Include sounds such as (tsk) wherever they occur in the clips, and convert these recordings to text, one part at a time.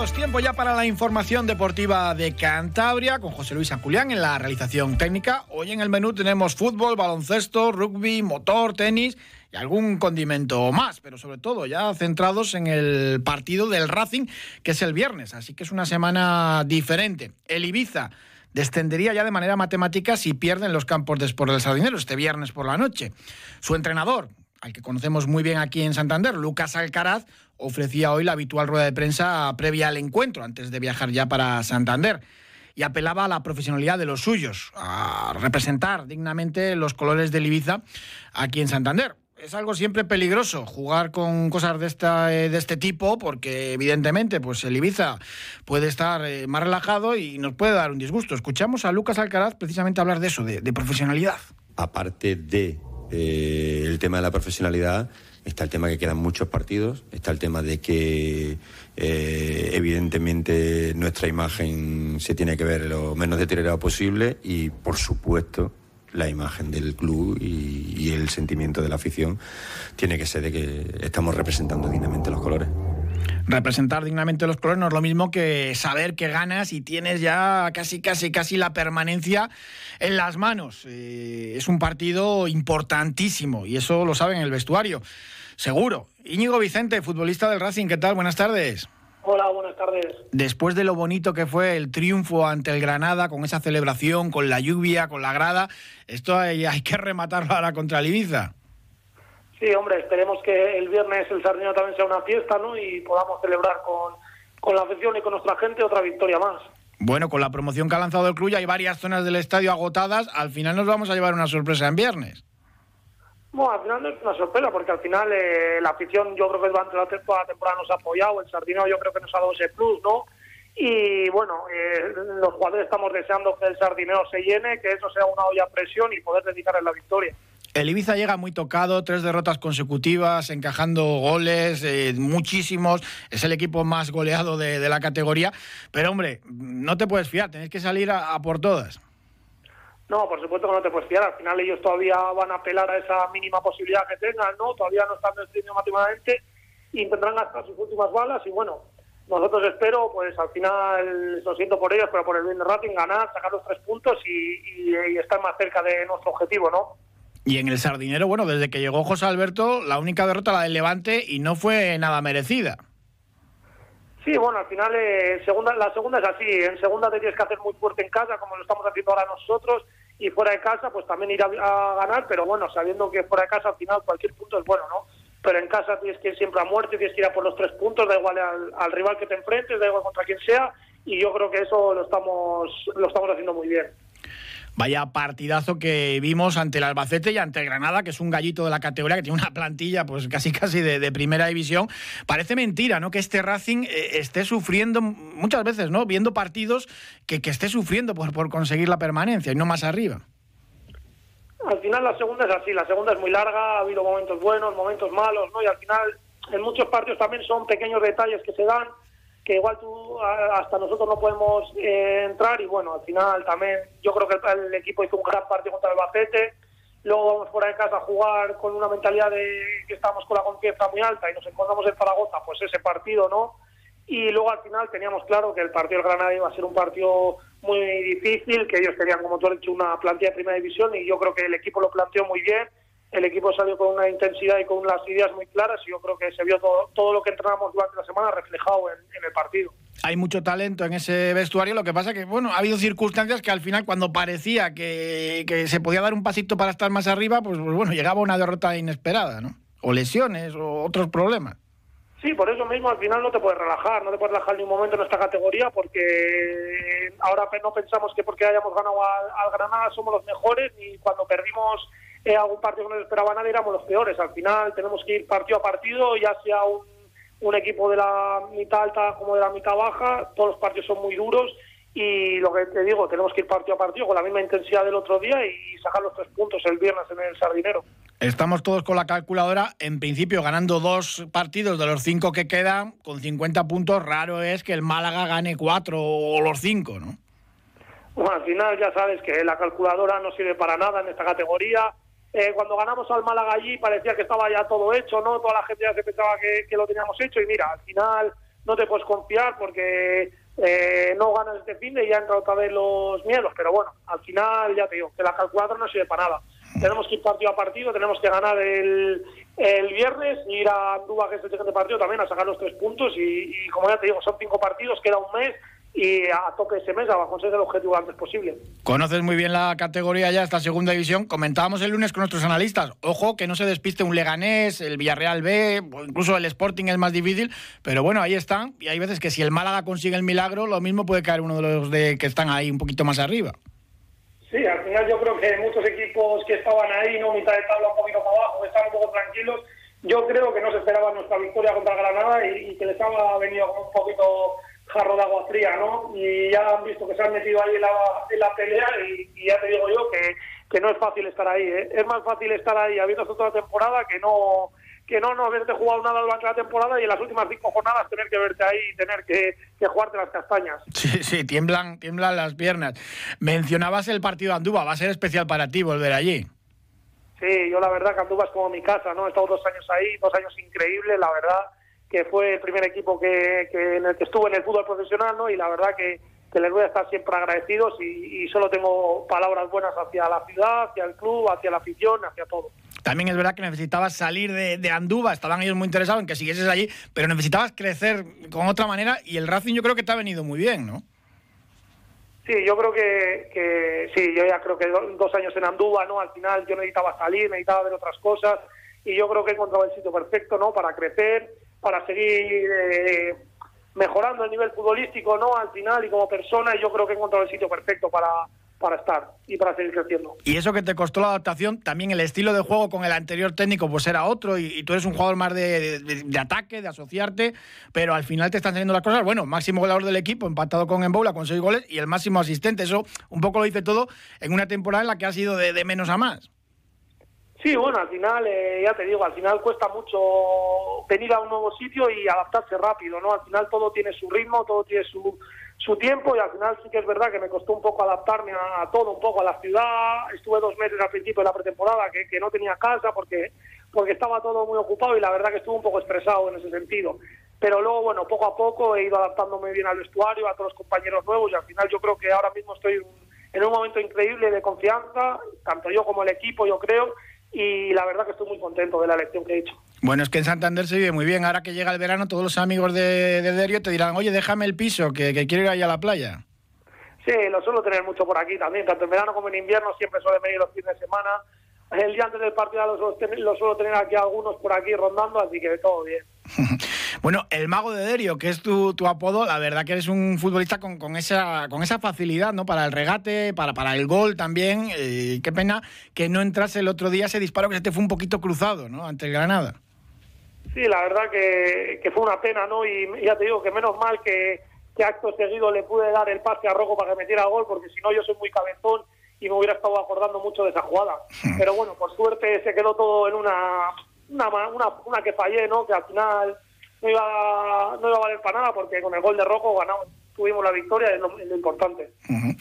Tiempo ya para la información deportiva de Cantabria con José Luis Julián en la realización técnica. Hoy en el menú tenemos fútbol, baloncesto, rugby, motor, tenis y algún condimento más, pero sobre todo ya centrados en el partido del Racing, que es el viernes, así que es una semana diferente. El Ibiza descendería ya de manera matemática si pierden los campos de Sport del Sardinero este viernes por la noche. Su entrenador, al que conocemos muy bien aquí en Santander, Lucas Alcaraz, ofrecía hoy la habitual rueda de prensa previa al encuentro, antes de viajar ya para Santander. Y apelaba a la profesionalidad de los suyos, a representar dignamente los colores del Ibiza aquí en Santander es algo siempre peligroso jugar con cosas de, esta, de este tipo porque evidentemente pues el Ibiza puede estar eh, más relajado y nos puede dar un disgusto. Escuchamos a Lucas Alcaraz precisamente hablar de eso, de, profesionalidad. Aparte de eh, el tema de la profesionalidad, está el tema que quedan muchos partidos, está el tema de que eh, evidentemente nuestra imagen se tiene que ver lo menos deteriorado posible y por supuesto la imagen del club y, el sentimiento de la afición tiene que ser de que estamos representando dignamente los colores representar dignamente los colores no es lo mismo que saber que ganas y tienes ya casi, casi, casi la permanencia en las manos. Eh, es un partido importantísimo y eso lo saben en el vestuario, seguro. Íñigo Vicente, futbolista del Racing, ¿qué tal? Buenas tardes. Hola, buenas tardes. Después de lo bonito que fue el triunfo ante el Granada, con esa celebración, con la lluvia, con la grada, esto hay, que rematarlo ahora contra el Ibiza. Sí, hombre, esperemos que el viernes el Sardinero también sea una fiesta, ¿no? Y podamos celebrar con, con la afición y con nuestra gente otra victoria más. Bueno, con la promoción que ha lanzado el club ya hay varias zonas del estadio agotadas. Al final nos vamos a llevar una sorpresa en viernes. Bueno, al final no es una sorpresa, porque al final eh, la afición yo creo que durante la temporada nos ha apoyado, el Sardinero yo creo que nos ha dado ese plus, ¿no? Y bueno, eh, los jugadores estamos deseando que el Sardinero se llene, que eso sea una olla a presión y poder dedicarle la victoria. El Ibiza llega muy tocado, tres derrotas consecutivas, encajando goles, eh, muchísimos. Es el equipo más goleado de, la categoría. Pero hombre, no te puedes fiar, tenés que salir a, por todas. No, por supuesto que no te puedes fiar. Al final ellos todavía van a apelar a esa mínima posibilidad que tengan, ¿no? Todavía no están definidos matemáticamente y tendrán hasta sus últimas balas. Y bueno, nosotros espero, pues al final, lo siento por ellos, pero por el bien de Racing, ganar, sacar los tres puntos y estar más cerca de nuestro objetivo, ¿no? Y en el Sardinero, bueno, desde que llegó José Alberto, la única derrota la del Levante y no fue nada merecida. Sí, bueno, al final eh, segunda, la segunda es así. En segunda te tienes que hacer muy fuerte en casa, como lo estamos haciendo ahora nosotros, y fuera de casa, pues también ir a, ganar, pero bueno, sabiendo que fuera de casa al final cualquier punto es bueno, ¿no? Pero en casa tienes que ir siempre a muerte, tienes que ir a por los tres puntos, da igual al, al rival que te enfrentes, da igual contra quien sea, y yo creo que eso lo estamos, lo estamos haciendo muy bien. Vaya partidazo que vimos ante el Albacete y ante Granada, que es un gallito de la categoría, que tiene una plantilla pues casi casi de, primera división. Parece mentira, ¿no? Que este Racing eh, esté sufriendo muchas veces, ¿no? Viendo partidos que, que esté sufriendo por, por conseguir la permanencia y no más arriba. Al final la segunda es así, la segunda es muy larga, ha habido momentos buenos, momentos malos, ¿no? Y al final en muchos partidos también son pequeños detalles que se dan que igual tú hasta nosotros no podemos eh, entrar y bueno, al final también yo creo que el, equipo hizo un gran partido contra el Bacete, luego vamos fuera de casa a jugar con una mentalidad de que estamos con la confianza muy alta y nos encontramos en Zaragoza, pues ese partido, ¿no? Y luego al final teníamos claro que el partido del Granada iba a ser un partido muy difícil, que ellos tenían, como tú has dicho, una plantilla de primera división y yo creo que el equipo lo planteó muy bien el equipo salió con una intensidad y con unas ideas muy claras y yo creo que se vio todo, todo lo que entrenamos durante la semana reflejado en, el partido. Hay mucho talento en ese vestuario, lo que pasa que, bueno, ha habido circunstancias que al final cuando parecía que, se podía dar un pasito para estar más arriba, pues, pues, bueno, llegaba una derrota inesperada, ¿no? O lesiones o otros problemas. Sí, por eso mismo al final no te puedes relajar, no te puedes relajar ni un momento en esta categoría porque ahora no pensamos que porque hayamos ganado al Granada somos los mejores ni cuando perdimos eh, algún partido que no esperaba nadie éramos los peores. Al final tenemos que ir partido a partido, ya sea un, un equipo de la mitad alta como de la mitad baja, todos los partidos son muy duros y lo que te digo, tenemos que ir partido a partido con la misma intensidad del otro día y sacar los tres puntos el viernes en el Sardinero. Estamos todos con la calculadora, en principio ganando dos partidos de los cinco que quedan, con 50 puntos, raro es que el Málaga gane cuatro o los cinco, ¿no? Bueno, al final ya sabes que la calculadora no sirve para nada en esta categoría. Eh, cuando ganamos al Málaga allí parecía que estaba ya todo hecho, ¿no? Toda la gente ya se pensaba que, lo teníamos hecho y mira, al final no te puedes confiar porque eh, no ganas este fin de y ya entran otra vez los miedos. Pero bueno, al final ya te digo, que la calculadora no sirve para nada. Tenemos que ir partido a partido, tenemos que ganar el, el viernes, ir a Andúba, que es el siguiente partido, también a sacar los tres puntos. Y como ya te digo, son cinco partidos, queda un mes y a tope ese mes a conseguir el objetivo lo antes posible. Conoces muy bien la categoría ya, esta segunda división. Comentábamos el lunes con nuestros analistas. Ojo, que no se despiste un Leganés, el Villarreal B, o incluso el Sporting es más difícil, pero bueno, ahí están. Y hay veces que si el Málaga consigue el milagro, lo mismo puede caer uno de los de que están ahí un poquito más arriba. Sí, al final yo creo que muchos equipos que estaban ahí, no mitad de tabla, un poquito para abajo, estaban un poco tranquilos. Yo creo que no se esperaba nuestra victoria contra Granada y, y que les ha venido como un poquito jarro de agua fría, ¿no? Y ya han visto que se han metido ahí en la, en la pelea y, y, ya te digo yo que, que no es fácil estar ahí, ¿eh? Es más fácil estar ahí habiendo toda la temporada que no que no no haberte jugado nada durante la temporada y en las últimas cinco jornadas tener que verte ahí y tener que, que jugarte las castañas. Sí, sí, tiemblan, tiemblan las piernas. Mencionabas el partido de Andúba, va a ser especial para ti volver allí. Sí, yo la verdad que Andúba es como mi casa, ¿no? He estado dos años ahí, dos años increíbles, la verdad que fue el primer equipo que, que, en el que estuve en el fútbol profesional, ¿no? Y la verdad que, que les voy a estar siempre agradecidos y, y, solo tengo palabras buenas hacia la ciudad, hacia el club, hacia la afición, hacia todo. También es verdad que necesitabas salir de, de Andúba, estaban ellos muy interesados en que siguieses allí, pero necesitabas crecer con otra manera y el Racing yo creo que te ha venido muy bien, ¿no? Sí, yo creo que, que sí, yo ya creo que do, dos años en Andúba, ¿no? Al final yo necesitaba salir, necesitaba ver otras cosas y yo creo que he encontrado el sitio perfecto, ¿no? Para crecer para seguir eh, mejorando el nivel futbolístico, ¿no? Al final y como persona, yo creo que he encontrado el sitio perfecto para, para estar y para seguir creciendo. Y eso que te costó la adaptación, también el estilo de juego con el anterior técnico pues era otro y, y tú eres un jugador más de, de, de, ataque, de asociarte, pero al final te están saliendo las cosas. Bueno, máximo goleador del equipo, empatado con Emboula con seis goles y el máximo asistente. Eso un poco lo dice todo en una temporada en la que ha sido de, de menos a más. Sí, bueno, al final, eh, ya te digo, al final cuesta mucho venir a un nuevo sitio y adaptarse rápido, ¿no? Al final todo tiene su ritmo, todo tiene su, su tiempo y al final sí que es verdad que me costó un poco adaptarme a, todo, un poco a la ciudad. Estuve dos meses al principio de la pretemporada que, que no tenía casa porque, porque estaba todo muy ocupado y la verdad que estuve un poco estresado en ese sentido. Pero luego, bueno, poco a poco he ido adaptándome bien al vestuario, a todos los compañeros nuevos y al final yo creo que ahora mismo estoy en un momento increíble de confianza, tanto yo como el equipo, yo creo, y la verdad que estoy muy contento de la elección que he hecho. Bueno, es que en Santander se vive muy bien. Ahora que llega el verano, todos los amigos de, de Derio te dirán, oye, déjame el piso, que, que quiero ir ahí a la playa. Sí, lo suelo tener mucho por aquí también, tanto en verano como en invierno, siempre suelen venir los fines de semana. El día antes del partido lo suelo, tener, lo suelo tener aquí algunos por aquí rondando, así que todo bien. (laughs) bueno, el mago de Derio, que es tu, tu, apodo, la verdad que eres un futbolista con, con, esa, con esa facilidad, ¿no? Para el regate, para, para el gol también. Eh, qué pena que no entrase el otro día ese disparo que se te fue un poquito cruzado, ¿no? Ante el Granada. Sí, la verdad que, que fue una pena, ¿no? Y ya te digo que menos mal que, que acto seguido le pude dar el pase a Rojo para que metiera gol, porque si no yo soy muy cabezón y me hubiera estado acordando mucho de esa jugada. Pero bueno, por suerte se quedó todo en una una, una, una que fallé, ¿no? Que al final no iba, no iba a valer para nada porque con el gol de Rojo ganamos, tuvimos la victoria, es lo, es lo importante. Uh -huh.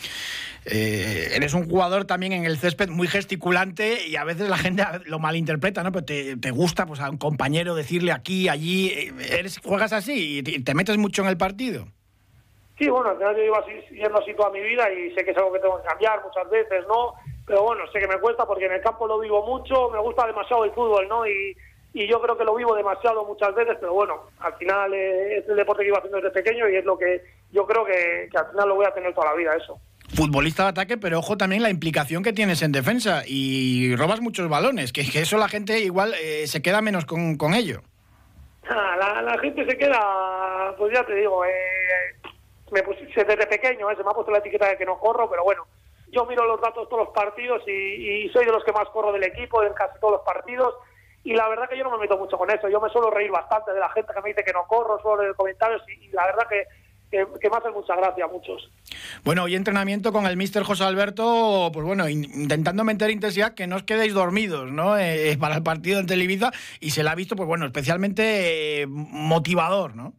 Eh, eres un jugador también en el césped muy gesticulante y a veces la gente lo malinterpreta, ¿no? Pero te, te gusta pues, a un compañero decirle aquí, allí. Eres, ¿Juegas así y te, te metes mucho en el partido? Sí, bueno, al final yo iba siguiendo así toda mi vida y sé que es algo que tengo que cambiar muchas veces, ¿no? Pero bueno, sé que me cuesta porque en el campo lo vivo mucho, me gusta demasiado el fútbol, ¿no? Y, y yo creo que lo vivo demasiado muchas veces, pero bueno, al final eh, es el deporte que iba haciendo desde pequeño y es lo que yo creo que, que al final lo voy a tener toda la vida, eso futbolista de ataque, pero ojo también la implicación que tienes en defensa y robas muchos balones, que, que eso la gente igual eh, se queda menos con, con ello. (laughs) Ah, la, la, gente se queda, pues ya te digo, eh, me puse, desde pequeño eh, se me ha puesto la etiqueta de que no corro, pero bueno, yo miro los datos todos los partidos y, y soy de los que más corro del equipo en casi todos los partidos y la verdad que yo no me meto mucho con eso, yo me suelo reír bastante de la gente que me dice que no corro, solo en comentarios y, y la verdad que que, que me hacen mucha gracia a muchos. Bueno, hoy entrenamiento con el mister José Alberto, pues bueno, intentando meter intensidad, que no os quedéis dormidos, ¿no? Eh, para el partido en Televisa, y se la ha visto, pues bueno, especialmente eh, motivador, ¿no?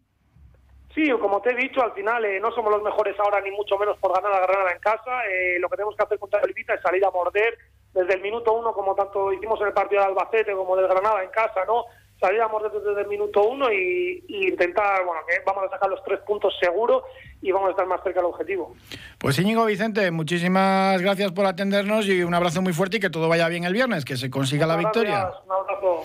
Sí, como te he dicho, al final eh, no somos los mejores ahora, ni mucho menos por ganar la Granada en casa. lo que tenemos que hacer contra el Ibiza es salir a morder desde el minuto uno, como tanto hicimos en el partido de Albacete como del Granada en casa, ¿no? salíamos desde, el minuto uno y, intentar, bueno, que vamos a sacar los tres puntos seguro y vamos a estar más cerca del objetivo. Pues Íñigo Vicente, muchísimas gracias por atendernos y un abrazo muy fuerte y que todo vaya bien el viernes, que se consiga la victoria. Un abrazo.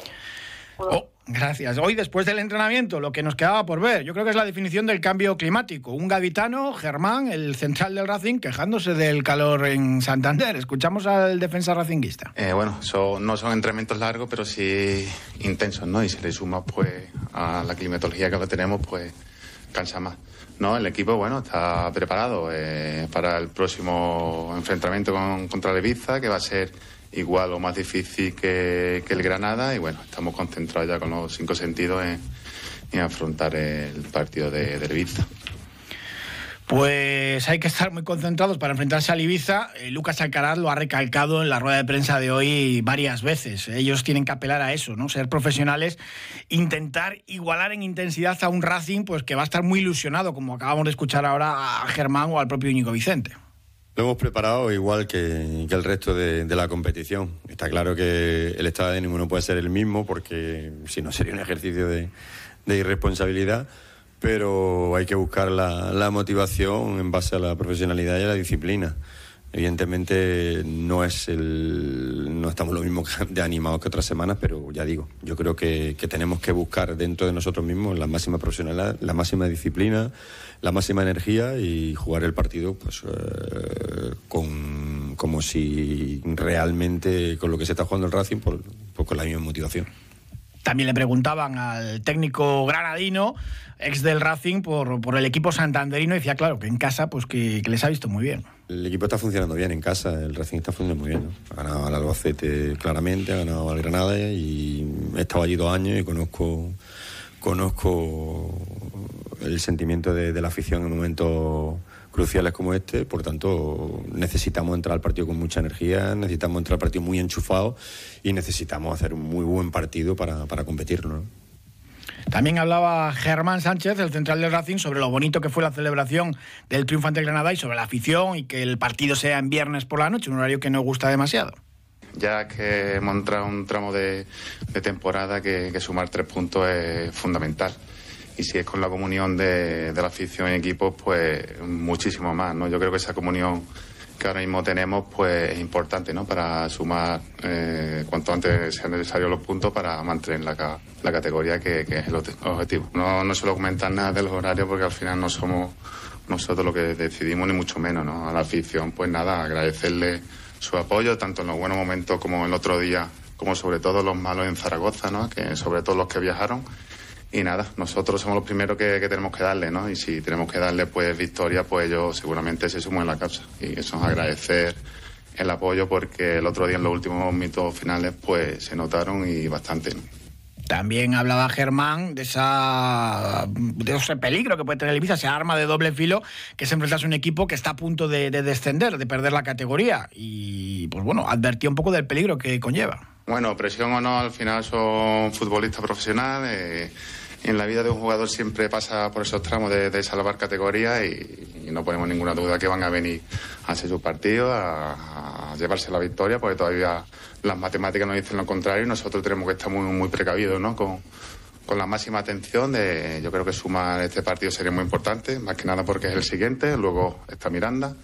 Oh, gracias. Hoy, después del entrenamiento, lo que nos quedaba por ver, yo creo que es la definición del cambio climático. Un gaditano, Germán, el central del Racing, quejándose del calor en Santander. Escuchamos al defensa racinguista. Eh, bueno, no son entrenamientos largos, pero sí intensos, ¿no? Y si le suma pues, a la climatología que lo tenemos, pues cansa más. No, el equipo, bueno, está preparado eh, para el próximo enfrentamiento con, contra el que va a ser igual o más difícil que, el Granada y bueno, estamos concentrados ya con los cinco sentidos en, afrontar el partido de, Ibiza. Pues hay que estar muy concentrados para enfrentarse al Ibiza. Eh, Lucas Alcaraz lo ha recalcado en la rueda de prensa de hoy varias veces. Ellos tienen que apelar a eso, ¿no? Ser profesionales, intentar igualar en intensidad a un Racing, pues que va a estar muy ilusionado, como acabamos de escuchar ahora a Germán o al propio Íñigo Vicente. Lo hemos preparado igual que, el resto de, la competición. Está claro que el estado de ánimo no puede ser el mismo porque si no sería un ejercicio de, irresponsabilidad, pero hay que buscar la, motivación en base a la profesionalidad y a la disciplina. Evidentemente no es el, no estamos lo mismo de animados que otras semanas, pero ya digo, yo creo que, tenemos que buscar dentro de nosotros mismos la máxima profesionalidad, la máxima disciplina, la máxima energía y jugar el partido pues eh, con, como si realmente con lo que se está jugando el Racing por, pues con la misma motivación. También le preguntaban al técnico granadino, ex del Racing, por, por el equipo santanderino, y decía, claro, que en casa pues que, les ha visto muy bien. El equipo está funcionando bien en casa, el Racing está funcionando muy bien. Ha ganado al Albacete claramente, ha ganado al Granada y he estado allí dos años y conozco, conozco el sentimiento de, la afición en momentos cruciales como este, por tanto necesitamos entrar al partido con mucha energía, necesitamos entrar al partido muy enchufado y necesitamos hacer un muy buen partido para, para competirlo. También hablaba Germán Sánchez, el central del Racing, sobre lo bonito que fue la celebración del triunfo ante Granada y sobre la afición y que el partido sea en viernes por la noche, un horario que no gusta demasiado. Ya que hemos entrado un tramo de, temporada que sumar tres puntos es fundamental y si es con la comunión de, la afición y equipos, pues muchísimo más, ¿no? Yo creo que esa comunión que ahora mismo tenemos, pues es importante, ¿no? Para sumar eh, cuanto antes sean necesarios los puntos para mantener la, la categoría que, es el objetivo. No, no suelo comentar nada de los horarios porque al final no somos nosotros lo que decidimos, ni mucho menos, ¿no? A la afición, pues nada, agradecerle su apoyo, tanto en los buenos momentos como el otro día, como sobre todo los malos en Zaragoza, ¿no? Que sobre todo los que viajaron y nada, nosotros somos los primeros que, tenemos que darle, ¿no? Y si tenemos que darle pues victoria, pues ellos seguramente se suman a la causa. Y eso es agradecer el apoyo porque el otro día en los últimos mitos finales pues se notaron y bastante. También hablaba Germán de, esa, de ese peligro que puede tener el Ibiza, esa arma de doble filo, que es enfrentarse a un equipo que está a punto de, descender, de perder la categoría. Y pues bueno, advertía un poco del peligro que conlleva. Bueno, presión o no, al final son futbolistas profesionales. Eh, en la vida de un jugador siempre pasa por esos tramos de, salvar categoría y, no ponemos ninguna duda que van a venir a hacer su partido, a, llevarse la victoria, porque todavía las matemáticas nos dicen lo contrario y nosotros tenemos que estar muy, precavidos, ¿no? Con, la máxima atención de, yo creo que sumar este partido sería muy importante, más que nada porque es el siguiente, luego está Miranda,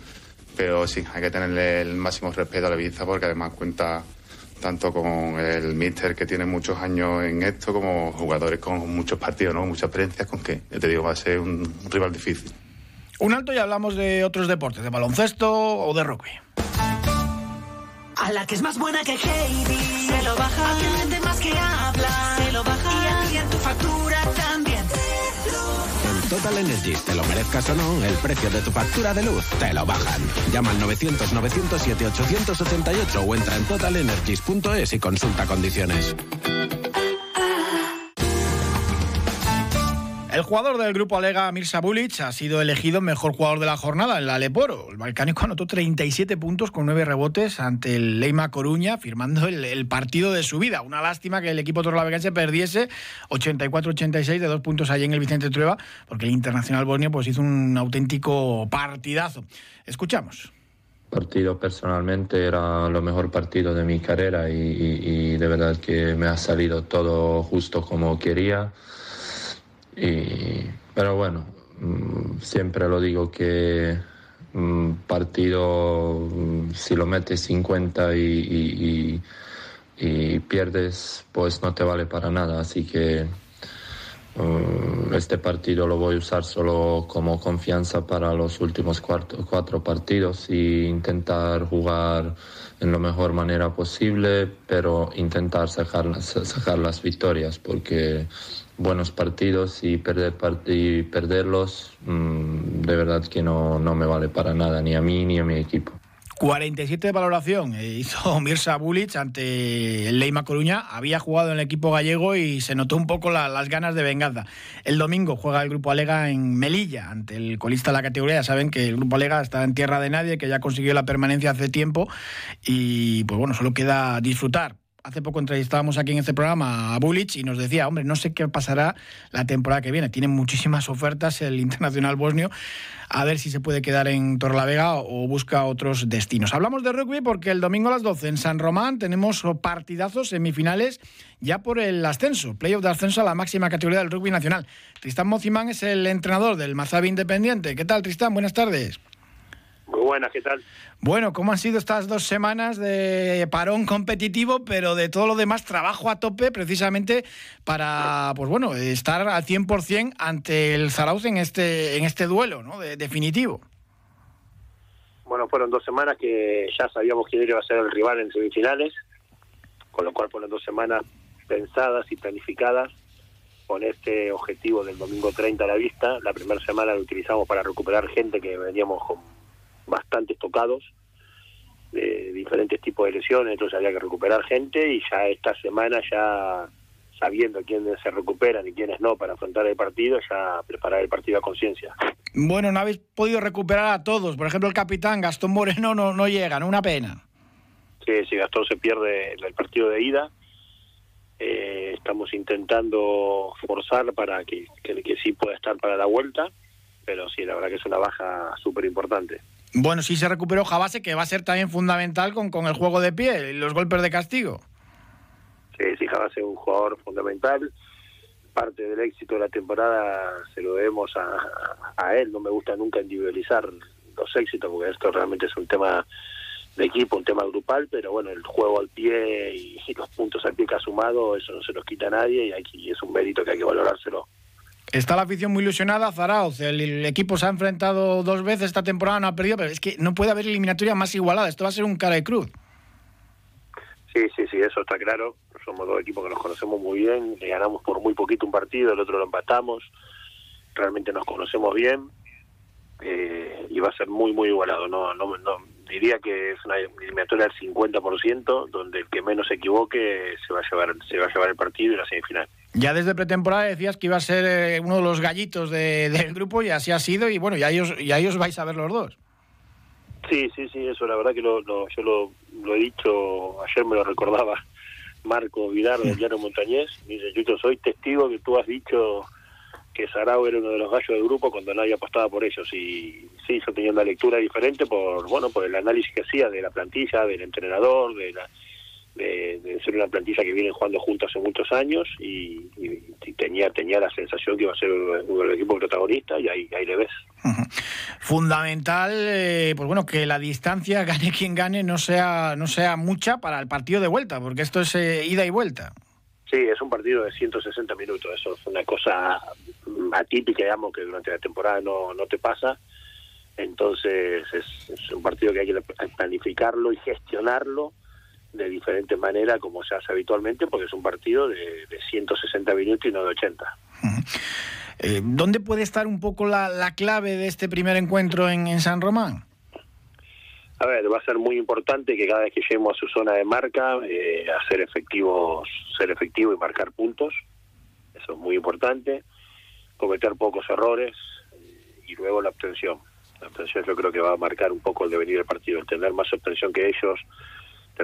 pero sí, hay que tenerle el máximo respeto a la vista porque además cuenta tanto con el míster que tiene muchos años en esto, como jugadores con muchos partidos, ¿no? muchas experiencias, con que, te digo, va a ser un rival difícil. Un alto y hablamos de otros deportes, de baloncesto o de rugby. A la que es más buena que Heidi, se lo baja. A quien vende más que habla, se lo baja. Y en tu factura también. Total Energies, te lo merezcas o no, el precio de tu factura de luz te lo bajan. Llama al 900-907-888 o entra en totalenergies.es y consulta condiciones. El jugador del grupo Alega, Mirza Bulic, ha sido elegido mejor jugador de la jornada en la Leporo. El balcánico anotó 37 puntos con 9 rebotes ante el Leima Coruña, firmando el, partido de su vida. Una lástima que el equipo torlavegense perdiese 84-86 de dos puntos allí en el Vicente Trueba, porque el Internacional Borneo pues, hizo un auténtico partidazo. Escuchamos partido personalmente era lo mejor partido de mi carrera y, y, de verdad que me ha salido todo justo como quería. Y, pero bueno, mm, siempre lo digo que un mm, partido, mm, si lo metes 50 y, y, pierdes, pues no te vale para nada. Así que este partido lo voy a usar solo como confianza para los últimos cuatro, cuatro partidos y intentar jugar en la mejor manera posible, pero intentar sacar, sacar las victorias, porque buenos partidos y, perder y perderlos, mm, de verdad que no, no me vale para nada, ni a mí ni a mi equipo. 47 de valoración eh, hizo (laughs) Mirza Bulic ante el Leima Coruña. Había jugado en el equipo gallego y se notó un poco las ganas de venganza. El domingo juega el Grupo Alega en Melilla ante el colista de la categoría. Ya saben que el Grupo Alega está en tierra de nadie, que ya consiguió la permanencia hace tiempo y pues bueno, solo queda disfrutar hace poco entrevistábamos aquí en este programa a Bulic y nos decía, hombre, no sé qué pasará la temporada que viene. Tiene muchísimas ofertas el internacional bosnio. A ver si se puede quedar en Torrelavega o busca otros destinos. Hablamos de rugby porque el domingo a las 12 en San Román tenemos partidazos semifinales ya por el ascenso, playoff de ascenso a la máxima categoría del rugby nacional. Tristán Mocimán es el entrenador del Mazabi Independiente. ¿Qué tal, Tristán? Buenas tardes. Muy buenas, ¿qué tal? Bueno, ¿cómo han sido estas dos semanas de parón competitivo, pero de todo lo demás trabajo a tope precisamente para, pues bueno, estar al 100% ante el Zarauz en este, en este duelo, ¿no? definitivo. Bueno, fueron dos semanas que ya sabíamos quién iba a ser el rival en semifinales, con lo cual fueron dos semanas pensadas y planificadas con este objetivo del domingo 30 a la vista. La primera semana lo utilizamos para recuperar gente que veníamos con bastante tocados de diferentes tipos de lesiones, entonces había que recuperar gente y ya esta semana ya sabiendo quiénes se recuperan y quiénes no para afrontar el partido, ya preparar el partido a conciencia. Bueno, no habéis podido recuperar a todos. Por ejemplo, el capitán Gastón Moreno no, no llega, ¿no? Una pena. Sí, sí, Gastón se pierde el partido de ida. Eh, estamos intentando forzar para que, que, que sí pueda estar para la vuelta, pero sí, la verdad que es una baja súper importante. Bueno, sí se recuperó Jabase, que va a ser también fundamental con, con el juego de pie y los golpes de castigo. Sí, sí, Jabase es un jugador fundamental. Parte del éxito de la temporada se lo debemos a, él. No me gusta nunca individualizar los éxitos, porque esto realmente es un tema de equipo, un tema grupal, pero bueno, el juego al pie y, los puntos al pie que ha sumado, eso no se los quita a nadie y, aquí es un mérito que hay que valorárselo. Está la afición muy ilusionada, Zarauz. El, equipo se ha enfrentado dos veces esta temporada, no ha perdido, pero es que no puede haber eliminatoria más igualada. Esto va a ser un cara de cruz. Sí, sí, sí, eso está claro. Somos dos equipos que nos conocemos muy bien. Ganamos por muy poquito un partido, el otro lo empatamos. Realmente nos conocemos bien. Eh, y va a ser muy, muy igualado. No, no, no, diría que es una eliminatoria del 50%, donde el que menos se equivoque se va a llevar, se va a llevar el partido y la semifinal. Ya desde pretemporada decías que iba a ser eh, uno de los gallitos (laughs) del grupo y así ha sido y bueno, ya ellos, ya ellos vais a ver los dos. Sí, sí, sí, eso la verdad que lo, yo lo, lo, he dicho, ayer me lo recordaba Marco Vidal del Llano Montañés, dice, yo soy testigo que tú has dicho que Sarao era uno de los gallos del grupo cuando nadie apostaba por ellos y sí, yo tenía una lectura diferente por, bueno, por el análisis que hacía de la plantilla, del entrenador, de la de, ser una plantilla que vienen jugando juntos hace muchos años y, tenía tenía la sensación que iba a ser uno del equipo protagonista y ahí, ahí le ves. Fundamental, eh, pues bueno, que la distancia, (laughs) gane quien gane, no sea, no sea mucha para el partido de vuelta, porque esto es eh, ida y vuelta. Sí, es un partido de 160 minutos, eso es una cosa atípica, digamos, que durante la temporada no, no te pasa. Entonces es, es un partido que hay que planificarlo y gestionarlo de diferente manera como se hace habitualmente, porque es un partido de, de 160 minutos y no de 80. Eh, ¿Dónde puede estar un poco la, la clave de este primer encuentro en, en, San Román? A ver, va a ser muy importante que cada vez que lleguemos a su zona de marca, eh, hacer efectivos, ser efectivo y marcar puntos. Eso es muy importante. cometer pocos errores y luego la obtención. La obtención yo creo que va a marcar un poco el devenir del partido, el tener más obtención que ellos,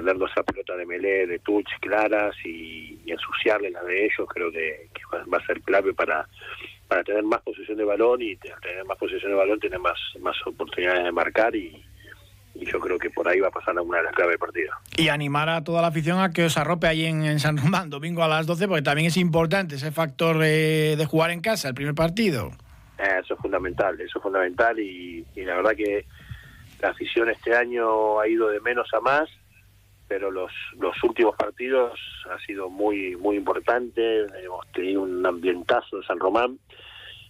tener nuestra pelota de melee, de touch claras y, y ensuciarle la de ellos, creo que, que va, va a ser clave para, para tener más posesión de balón y tener más posesión de balón tener más, más oportunidades de marcar y, y yo creo que por ahí va a pasar una de las claves del partido. Y animar a toda la afición a que os arrope ahí en, en San Román, domingo a las 12, porque también es importante ese factor eh, de jugar en casa, el primer partido. Eh, Eso es fundamental, eso es fundamental y, y la verdad que la afición este año ha ido de menos a más, pero los, los últimos partidos ha sido muy muy importante, hemos tenido un ambientazo en San Román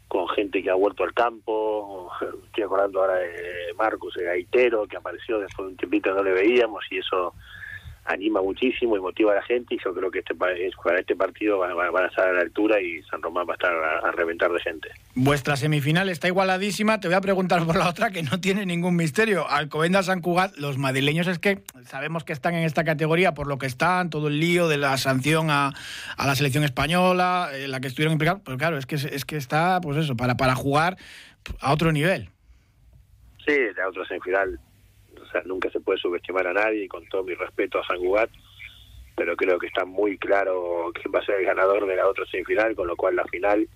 con gente que ha vuelto al campo, estoy acordando ahora de Marcos, el gaitero, que apareció después de un tiempito que no le veíamos y eso anima muchísimo y motiva a la gente y yo creo que este pa- es- para este partido van, a estar a la altura y San Román va a estar a- a reventar de gente. Vuestra semifinal está igualadísima. Te voy a preguntar por la otra que no tiene ningún misterio. Alcobendas San Cugat, los madrileños es que sabemos que están en esta categoría por lo que están, todo el lío de la sanción a, a la selección española, eh, la que estuvieron implicados. Pero claro, es que, es que está, pues eso, para, para jugar a otro nivel. Sí, la otra semifinal, sea, nunca se puede subestimar a nadie, y con todo mi respeto a San Cugat, pero creo que está muy claro quién va a ser el ganador de la otra semifinal, con lo cual la final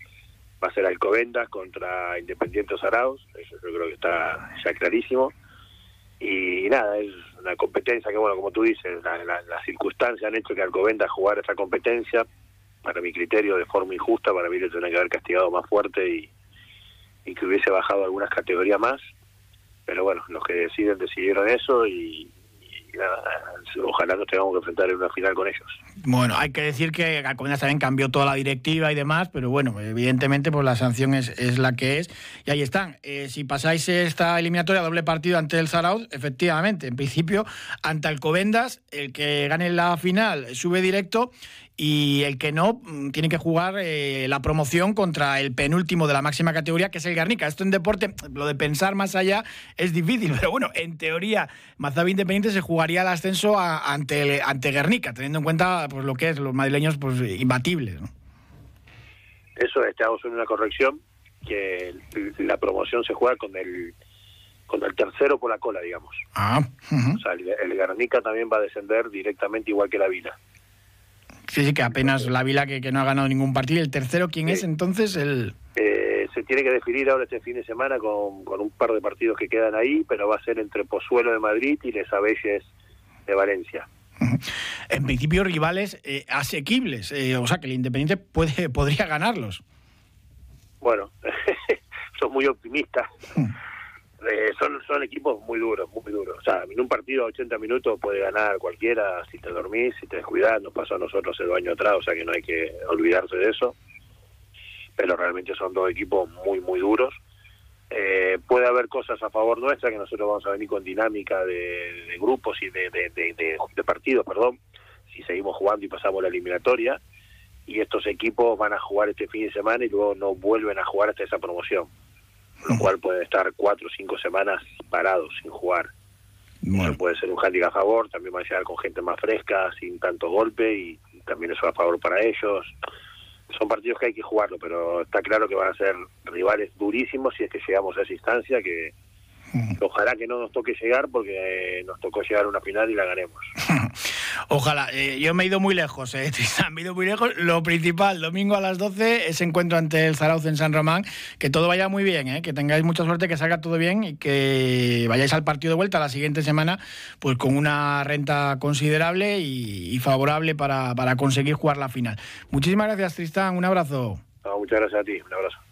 va a ser Alcobendas contra Independiente Zarauz, eso yo creo que está ya clarísimo. Y nada, es una competencia que, bueno, como tú dices, la- la- las circunstancias han hecho que Alcobendas jugara esta competencia, para mi criterio, de forma injusta, para mí le tendría que haber castigado más fuerte y, y que hubiese bajado algunas categorías más pero bueno, los que deciden decidieron eso y, ojalá nos tengamos que enfrentar en una final con ellos. Bueno, hay que decir que Alcobendas también cambió toda la directiva y demás, pero bueno, evidentemente pues la sanción es, es la que es. Y ahí están. Eh, si pasáis esta eliminatoria doble partido ante el Zarauz, efectivamente, en principio, ante Alcobendas, el que gane la final sube directo y el que no mm, tiene que jugar eh, la promoción contra el penúltimo de la máxima categoría, que es el Garnica. Esto en deporte, (tsk) lo de pensar más allá es difícil, (laughs) pero bueno, en teoría, Mazabi Independiente se jugaría el ascenso a- ante, ante Guernica, teniendo en cuenta pues, lo que es los madrileños pues, imbatibles. ¿no? Eso estamos en una corrección, que la promoción se juega con el con el tercero por la cola, digamos. Ah. O sea, el, el Guernica también va a descender directamente igual que la Vila. Sí, sí, que apenas la Vila que, que no ha ganado ningún partido. ¿Y el tercero quién es entonces? El... Eh, se tiene que definir ahora este fin de semana con, con un par de partidos que quedan ahí, pero va a ser entre Pozuelo de Madrid y Les Abelles de Valencia. (laughs) En principio, rivales eh, asequibles. eh, o sea, que el Independiente puede, (laughs) podría ganarlos. Bueno, (laughs) son muy optimistas. Eh, son, son equipos muy duros, muy duros. O sea, en un partido a 80 minutos puede ganar cualquiera si te dormís, si te descuidas. Nos pasó a nosotros el año atrás, o sea que no hay que olvidarse de eso. Pero realmente son dos equipos muy, muy duros. Eh, puede haber cosas a favor nuestra, que nosotros vamos a venir con dinámica de, grupos y de- de partidos, perdón, si seguimos jugando y pasamos la eliminatoria. Y estos equipos van a jugar este fin de semana y luego no vuelven a jugar hasta esa promoción. Lo cual pueden estar cuatro o cinco semanas parados sin jugar. Eso puede ser un handicap a favor, también van a llegar con gente más fresca, sin tanto golpe y también eso a favor para ellos. Son partidos que hay que jugarlo, pero está claro que van a ser rivales durísimos si es que llegamos a esa instancia, que ojalá que no nos toque llegar porque nos tocó llegar a una final y la ganemos. (laughs) Ojalá. eh, yo me he ido muy lejos, eh, (laughs) Tristan, me he ido muy lejos. Lo principal, domingo a las 12, ese encuentro ante el Zarauz en San Román. Que todo vaya muy bien, eh, que tengáis mucha suerte, que salga todo bien y que vayáis al partido de vuelta la siguiente semana pues con una renta considerable y, favorable para, para conseguir jugar la final. Muchísimas gracias, Tristán. Un abrazo. No, muchas gracias a ti, un abrazo.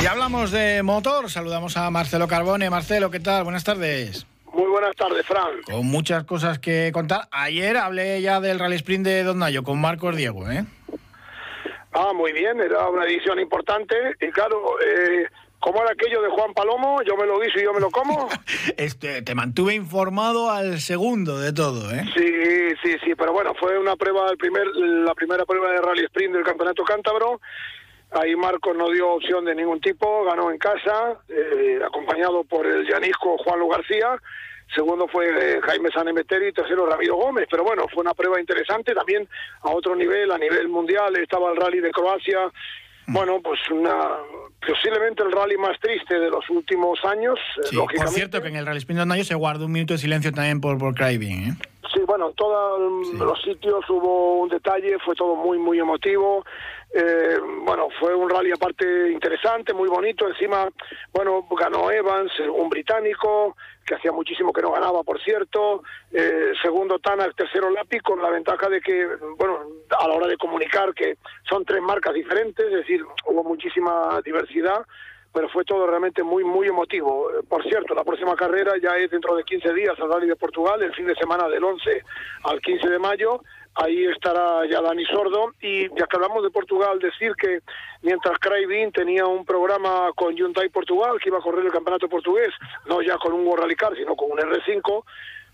Y hablamos de motor. Saludamos a Marcelo Carbone. Marcelo, ¿qué tal? Buenas tardes. Muy buenas tardes, Fran. Con muchas cosas que contar. Ayer hablé ya del Rally Sprint de Don Nayo con Marcos Diego, ¿eh? Ah, muy bien, era una edición importante y claro, eh, ¿cómo era aquello de Juan Palomo? Yo me lo guiso y yo me lo como. (laughs) este, te mantuve informado al segundo de todo, ¿eh? Sí, sí, sí, pero bueno, fue una prueba, el primer, la primera prueba de rally sprint del Campeonato Cántabro. Ahí Marcos no dio opción de ningún tipo, ganó en casa, eh, acompañado por el llanisco Juan Lu García segundo fue eh, Jaime Sanemeteri y tercero Ramiro Gómez, pero bueno, fue una prueba interesante también a otro nivel, a nivel mundial, estaba el rally de Croacia, mm. bueno, pues una posiblemente el rally más triste de los últimos años. Eh, sí, por cierto, que en el Rally Sprint de se guardó un minuto de silencio también por, por ¿eh? Sí, bueno, en todos los sitios hubo un detalle, fue todo muy, muy emotivo. Eh, bueno, fue un rally aparte interesante, muy bonito. Encima, bueno, ganó Evans, un británico, que hacía muchísimo que no ganaba, por cierto. Eh, segundo Tanak, tercero Lapi, con la ventaja de que, bueno, a la hora de comunicar que son tres marcas diferentes, es decir, hubo muchísima diversidad pero fue todo realmente muy, muy emotivo. Por cierto, la próxima carrera ya es dentro de 15 días al Rally de Portugal, el fin de semana del 11 al 15 de mayo, ahí estará ya Dani Sordo. Y ya que hablamos de Portugal, decir que mientras Craig tenía un programa con Hyundai Portugal, que iba a correr el campeonato portugués, no ya con un World Rally Car, sino con un R5,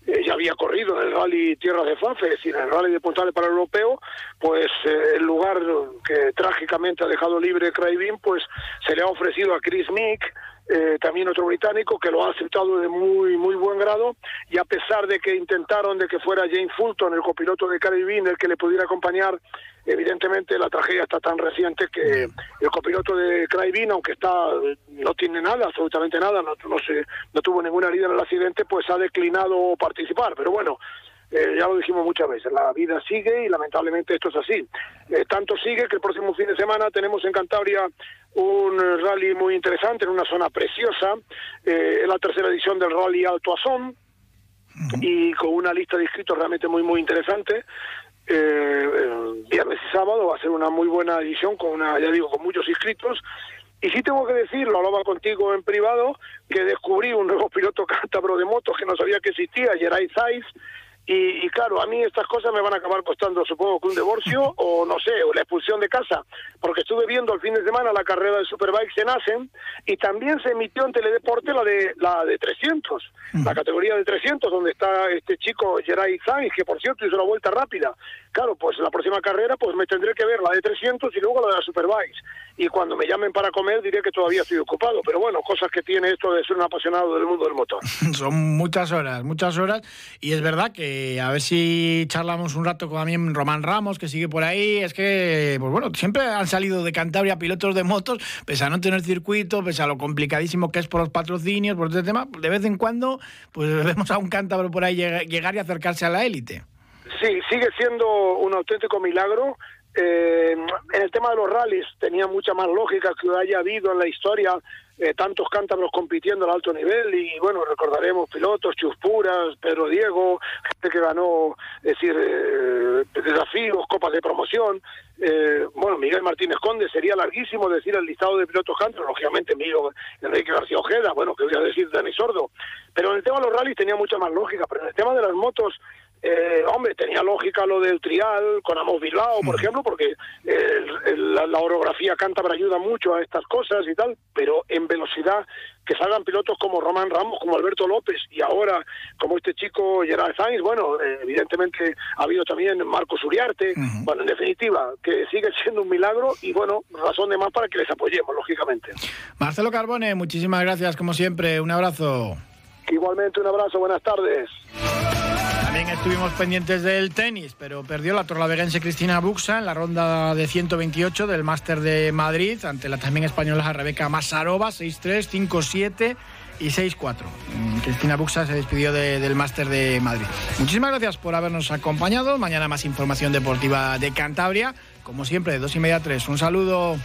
eh, ya había corrido en el Rally Tierra de Fafe, es decir, en el Rally de Puntales para el Europeo, pues eh, el lugar que trágicamente ha dejado libre Craig pues se le ha ofrecido a Chris Mick, eh, también otro británico que lo ha aceptado de muy muy buen grado y a pesar de que intentaron de que fuera Jane Fulton el copiloto de Caribbean el que le pudiera acompañar evidentemente la tragedia está tan reciente que el copiloto de Craibin aunque está no tiene nada absolutamente nada no, no se no tuvo ninguna herida en el accidente pues ha declinado participar pero bueno eh, ya lo dijimos muchas veces, la vida sigue y lamentablemente esto es así. Eh, tanto sigue que el próximo fin de semana tenemos en Cantabria un rally muy interesante en una zona preciosa, eh, es la tercera edición del rally Alto Azón y con una lista de inscritos realmente muy muy interesante. Viernes y sábado va a ser una muy buena edición con una, ya digo, con muchos inscritos. Y sí tengo que decir, lo hablaba contigo en privado, que descubrí un nuevo (laughs) piloto cántabro de motos que no sabía que existía, Geray Saiz, y, claro, a mí estas cosas me van a acabar costando, supongo que un divorcio o no sé, o la expulsión de casa, porque estuve viendo el fin de semana la carrera de Superbikes en Asen y también se emitió en Teledeporte la de la de 300, la categoría de 300, donde está este chico Geray Sainz, que por cierto hizo la vuelta rápida. Claro, pues la próxima carrera pues me tendré que ver la de 300 y luego la de la Superbikes. Y cuando me llamen para comer diré que todavía estoy ocupado, pero bueno, cosas que tiene esto de ser un apasionado del mundo del motor. (laughs) Son muchas horas, muchas horas y es verdad que a ver si charlamos un rato con también Román Ramos, que sigue por ahí. Es que, pues bueno, siempre han salido de Cantabria pilotos de motos, pese a no tener circuito, pese a lo complicadísimo que es por los patrocinios, por este tema. De vez en cuando, pues (laughs) vemos a un cántabro por ahí llegar y acercarse a la élite. Sí, sigue siendo un auténtico milagro. Eh, en el tema de los rallies tenía mucha más lógica que haya habido en la historia eh, tantos cántabros compitiendo al alto nivel y bueno, recordaremos pilotos, Chuspuras, Pedro Diego, gente que ganó, decir, eh, desafíos, copas de promoción. Eh, bueno, Miguel Martínez Conde, sería larguísimo decir el listado de pilotos cántabros, lógicamente mío, Enrique García Ojeda, bueno, que voy a decir Dani Sordo. Pero en el tema de los rallies tenía mucha más lógica, pero en el tema de las motos eh, hombre, tenía lógica lo del trial con Amos Bilbao, por ejemplo, porque la, orografía cántabra ayuda mucho a estas cosas y tal, pero en velocidad que salgan pilotos como Román Ramos, como Alberto López y ahora como este chico Gerard Sainz, bueno, eh, evidentemente ha habido también Marcos Uriarte, bueno, en definitiva, que sigue siendo un milagro y bueno, razón de más para que les apoyemos, lógicamente. Marcelo Carbone, muchísimas gracias como siempre, un abrazo. Igualmente un abrazo, buenas tardes. También estuvimos pendientes del tenis, pero perdió la torlaveguense Cristina Buxa en la ronda de 128 del Máster de Madrid ante la también española Rebeca Masarova, 6-3, 5-7 y 6-4. Mm, Cristina Buxa se despidió del Máster de Madrid. Muchísimas gracias por habernos acompañado. Mañana más información deportiva de Cantabria. Como siempre, de dos y media a tres. Un saludo.